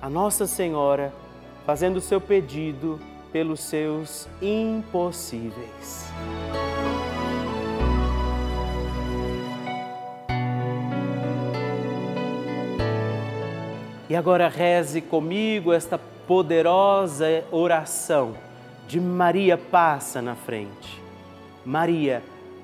a Nossa Senhora fazendo o seu pedido pelos seus impossíveis. E agora reze comigo esta poderosa oração de Maria passa na frente. Maria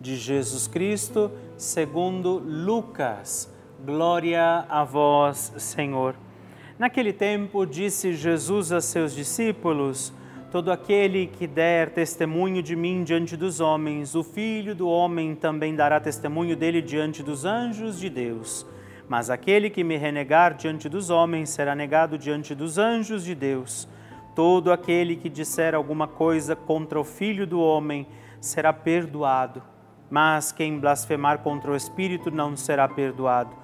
de Jesus Cristo, segundo Lucas. Glória a vós, Senhor. Naquele tempo, disse Jesus a seus discípulos: Todo aquele que der testemunho de mim diante dos homens, o Filho do Homem também dará testemunho dele diante dos anjos de Deus. Mas aquele que me renegar diante dos homens será negado diante dos anjos de Deus. Todo aquele que disser alguma coisa contra o Filho do Homem será perdoado, mas quem blasfemar contra o Espírito não será perdoado.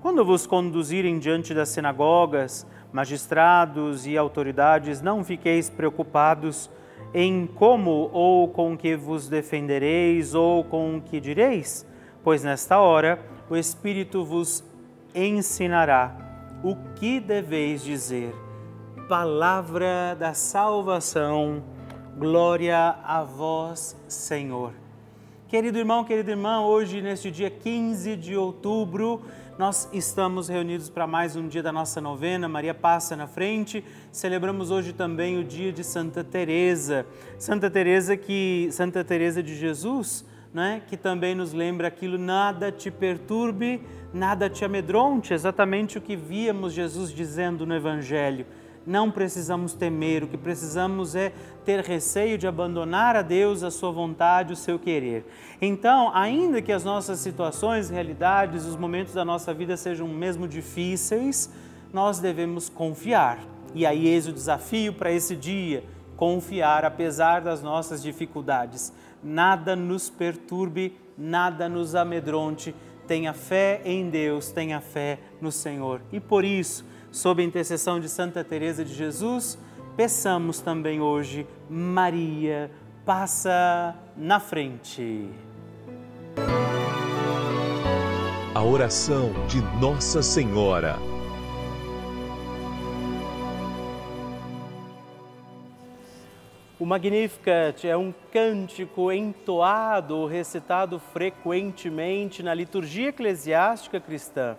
Quando vos conduzirem diante das sinagogas, magistrados e autoridades, não fiqueis preocupados em como ou com que vos defendereis ou com o que direis, pois nesta hora o Espírito vos ensinará o que deveis dizer. Palavra da salvação, glória a vós, Senhor. Querido irmão, querida irmã, hoje, neste dia 15 de outubro, nós estamos reunidos para mais um dia da nossa novena. Maria passa na frente. Celebramos hoje também o dia de Santa Teresa. Santa Teresa que Santa Teresa de Jesus, né, que também nos lembra aquilo nada te perturbe, nada te amedronte, exatamente o que víamos Jesus dizendo no Evangelho. Não precisamos temer, o que precisamos é ter receio de abandonar a Deus a sua vontade, o seu querer. Então, ainda que as nossas situações, realidades, os momentos da nossa vida sejam mesmo difíceis, nós devemos confiar. E aí eis o desafio para esse dia, confiar apesar das nossas dificuldades. Nada nos perturbe, nada nos amedronte, tenha fé em Deus, tenha fé no Senhor. E por isso, sob a intercessão de Santa Teresa de Jesus, peçamos também hoje, Maria, passa na frente. A oração de Nossa Senhora. O Magnificat é um cântico entoado, recitado frequentemente na liturgia eclesiástica cristã.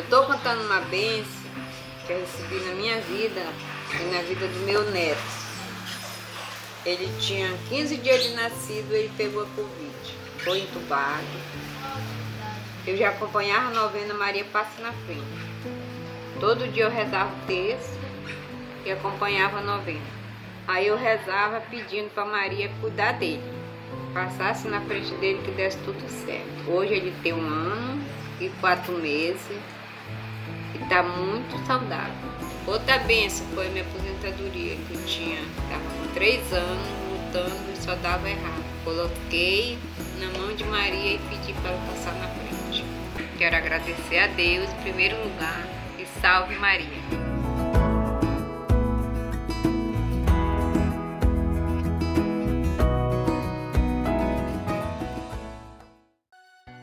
Eu estou contando uma benção que eu recebi na minha vida e na vida do meu neto. Ele tinha 15 dias de nascido, ele pegou a Covid, foi entubado. Eu já acompanhava a novena Maria Passa na Frente. Todo dia eu rezava o texto e acompanhava a novena. Aí eu rezava pedindo para Maria cuidar dele, passasse na frente dele que desse tudo certo. Hoje ele tem um ano e quatro meses tá muito saudável. Outra benção foi a minha aposentadoria, que eu tinha, estava com três anos lutando e só dava errado. Coloquei na mão de Maria e pedi para ela passar na frente. Quero agradecer a Deus em primeiro lugar e salve Maria.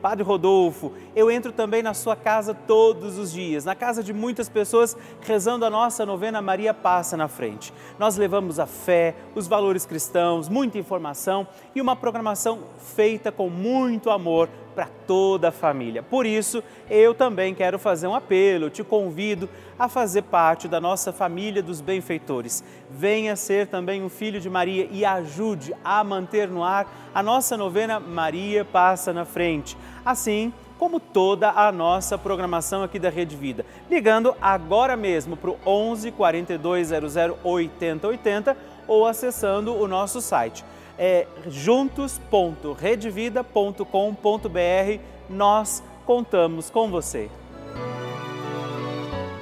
Padre Rodolfo, eu entro também na sua casa todos os dias, na casa de muitas pessoas, rezando a nossa novena Maria Passa na Frente. Nós levamos a fé, os valores cristãos, muita informação e uma programação feita com muito amor para toda a família. Por isso, eu também quero fazer um apelo, te convido a fazer parte da nossa família dos benfeitores. Venha ser também um filho de Maria e ajude a manter no ar a nossa novena Maria Passa na Frente. Assim, como toda a nossa programação aqui da Rede Vida. Ligando agora mesmo para o 11 4200 8080 ou acessando o nosso site é juntos.redvida.com.br. Nós contamos com você.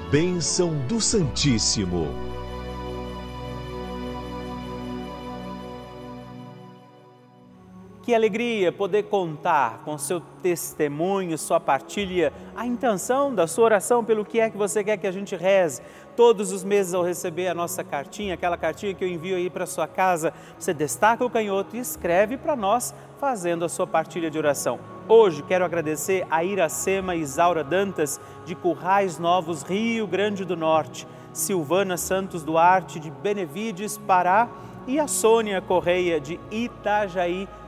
Bênção do Santíssimo. Que alegria poder contar com seu testemunho, sua partilha, a intenção da sua oração pelo que é que você quer que a gente reze. Todos os meses ao receber a nossa cartinha, aquela cartinha que eu envio aí para sua casa, você destaca o canhoto e escreve para nós fazendo a sua partilha de oração. Hoje quero agradecer a Iracema Isaura Dantas de Currais Novos, Rio Grande do Norte, Silvana Santos Duarte de Benevides, Pará e a Sônia Correia de Itajaí,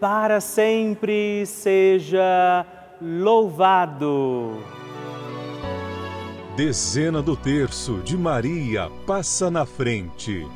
para sempre seja louvado. Dezena do terço de Maria passa na frente.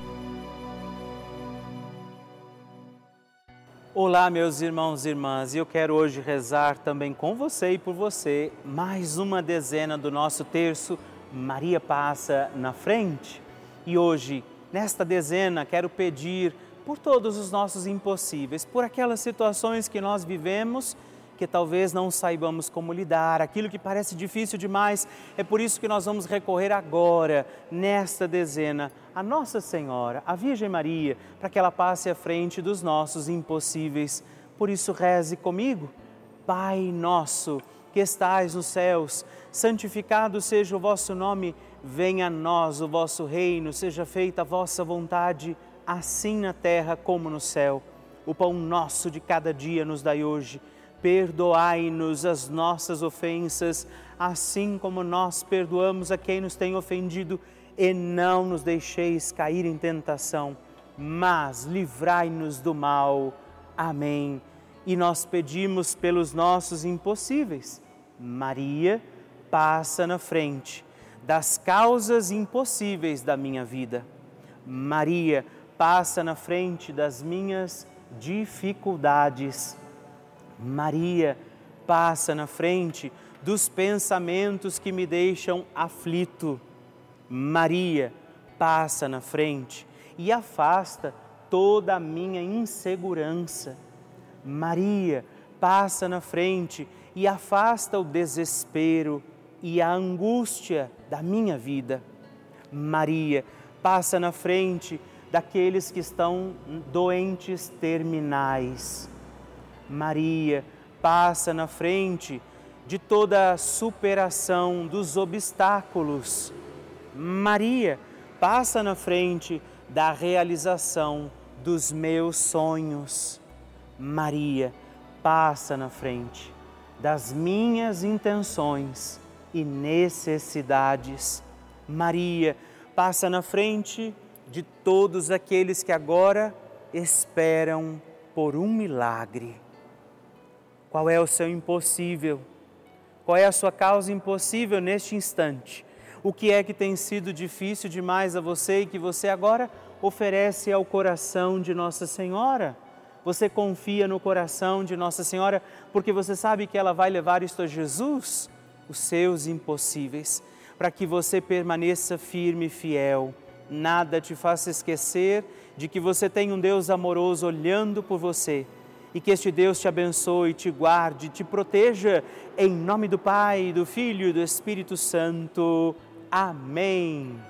Olá, meus irmãos e irmãs, e eu quero hoje rezar também com você e por você mais uma dezena do nosso terço Maria passa na frente. E hoje, nesta dezena, quero pedir por todos os nossos impossíveis, por aquelas situações que nós vivemos que talvez não saibamos como lidar, aquilo que parece difícil demais. É por isso que nós vamos recorrer agora, nesta dezena, a Nossa Senhora, a Virgem Maria, para que ela passe à frente dos nossos impossíveis. Por isso, reze comigo. Pai nosso, que estais nos céus, santificado seja o vosso nome, venha a nós o vosso reino, seja feita a vossa vontade assim na terra como no céu. O pão nosso de cada dia nos dai hoje. perdoai-nos as nossas ofensas, assim como nós perdoamos a quem nos tem ofendido, e não nos deixeis cair em tentação, mas livrai-nos do mal. Amém. E nós pedimos pelos nossos impossíveis. Maria, passa na frente das causas impossíveis da minha vida. Maria, passa na frente das minhas dificuldades. Maria passa na frente dos pensamentos que me deixam aflito. Maria passa na frente e afasta toda a minha insegurança. Maria passa na frente e afasta o desespero e a angústia da minha vida. Maria passa na frente daqueles que estão doentes terminais. Maria passa na frente de toda a superação dos obstáculos. Maria passa na frente da realização dos meus sonhos. Maria passa na frente das minhas intenções e necessidades. Maria passa na frente de todos aqueles que agora esperam por um milagre. Qual é o seu impossível? Qual é a sua causa impossível neste instante? O que é que tem sido difícil demais a você e que você agora oferece ao coração de Nossa Senhora? Você confia no coração de Nossa Senhora porque você sabe que ela vai levar isto a Jesus, os seus impossíveis, para que você permaneça firme e fiel nada te faça esquecer de que você tem um Deus amoroso olhando por você e que este Deus te abençoe, te guarde, te proteja, em nome do Pai, do Filho e do Espírito Santo. Amém.